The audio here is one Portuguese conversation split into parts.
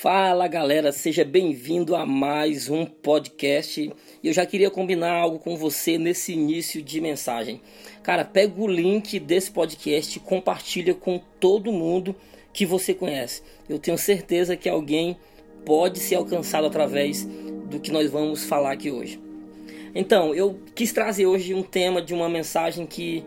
Fala galera, seja bem-vindo a mais um podcast. Eu já queria combinar algo com você nesse início de mensagem. Cara, pega o link desse podcast e compartilha com todo mundo que você conhece. Eu tenho certeza que alguém pode ser alcançado através do que nós vamos falar aqui hoje. Então, eu quis trazer hoje um tema de uma mensagem que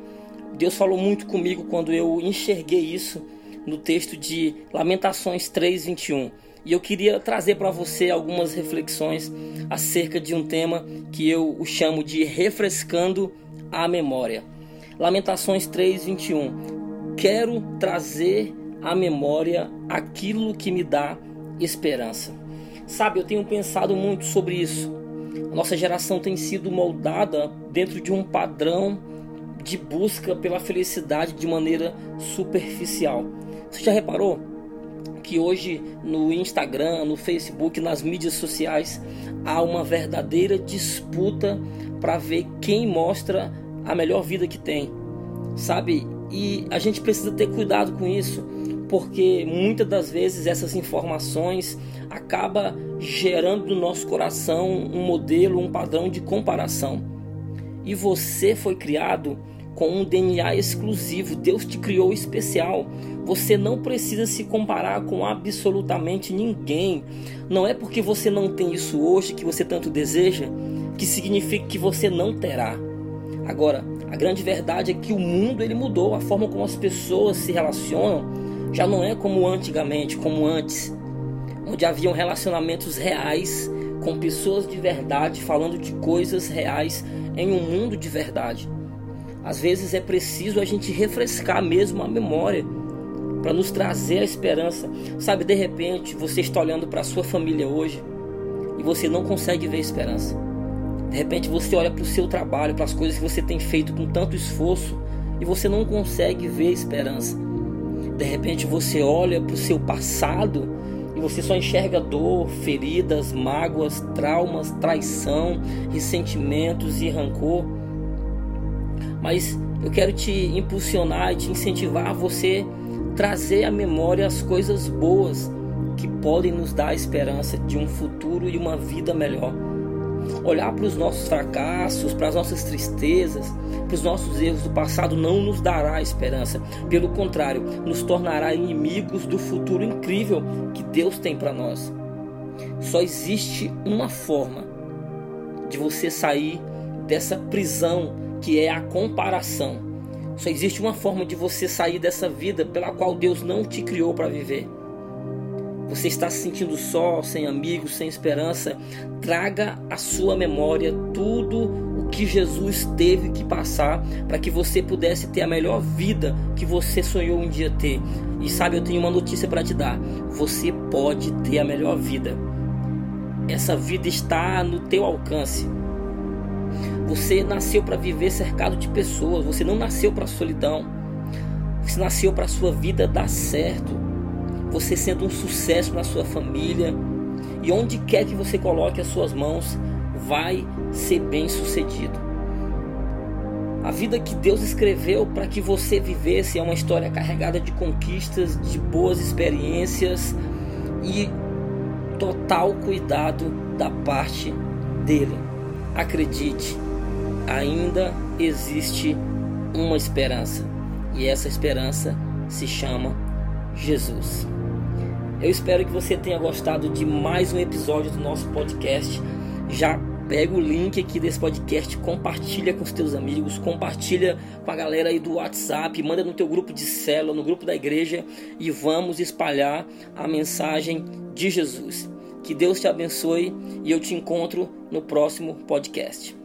Deus falou muito comigo quando eu enxerguei isso no texto de Lamentações 3:21. E eu queria trazer para você algumas reflexões acerca de um tema que eu chamo de refrescando a memória. Lamentações 3:21. Quero trazer à memória aquilo que me dá esperança. Sabe, eu tenho pensado muito sobre isso. A nossa geração tem sido moldada dentro de um padrão de busca pela felicidade de maneira superficial. Você já reparou? Que hoje no Instagram, no Facebook, nas mídias sociais há uma verdadeira disputa para ver quem mostra a melhor vida que tem, sabe? E a gente precisa ter cuidado com isso, porque muitas das vezes essas informações acaba gerando no nosso coração um modelo, um padrão de comparação. E você foi criado com um DNA exclusivo. Deus te criou especial. Você não precisa se comparar com absolutamente ninguém. Não é porque você não tem isso hoje que você tanto deseja que significa que você não terá. Agora, a grande verdade é que o mundo ele mudou, a forma como as pessoas se relacionam já não é como antigamente, como antes, onde haviam relacionamentos reais com pessoas de verdade falando de coisas reais em um mundo de verdade. Às vezes é preciso a gente refrescar mesmo a memória para nos trazer a esperança. Sabe, de repente você está olhando para a sua família hoje e você não consegue ver esperança. De repente você olha para o seu trabalho, para as coisas que você tem feito com tanto esforço e você não consegue ver esperança. De repente você olha para o seu passado e você só enxerga dor, feridas, mágoas, traumas, traição, ressentimentos e rancor. Mas eu quero te impulsionar e te incentivar a você trazer à memória as coisas boas que podem nos dar a esperança de um futuro e uma vida melhor. Olhar para os nossos fracassos, para as nossas tristezas, para os nossos erros do passado não nos dará esperança. Pelo contrário, nos tornará inimigos do futuro incrível que Deus tem para nós. Só existe uma forma de você sair dessa prisão que é a comparação. Só existe uma forma de você sair dessa vida pela qual Deus não te criou para viver. Você está se sentindo só, sem amigos, sem esperança? Traga à sua memória tudo o que Jesus teve que passar para que você pudesse ter a melhor vida que você sonhou um dia ter. E sabe, eu tenho uma notícia para te dar. Você pode ter a melhor vida. Essa vida está no teu alcance. Você nasceu para viver cercado de pessoas, você não nasceu para solidão. Você nasceu para sua vida dar certo. Você sendo um sucesso na sua família e onde quer que você coloque as suas mãos, vai ser bem sucedido. A vida que Deus escreveu para que você vivesse é uma história carregada de conquistas, de boas experiências e total cuidado da parte dele. Acredite, ainda existe uma esperança. E essa esperança se chama Jesus. Eu espero que você tenha gostado de mais um episódio do nosso podcast. Já pega o link aqui desse podcast, compartilha com os teus amigos, compartilha com a galera aí do WhatsApp, manda no teu grupo de célula, no grupo da igreja e vamos espalhar a mensagem de Jesus. Que Deus te abençoe e eu te encontro no próximo podcast.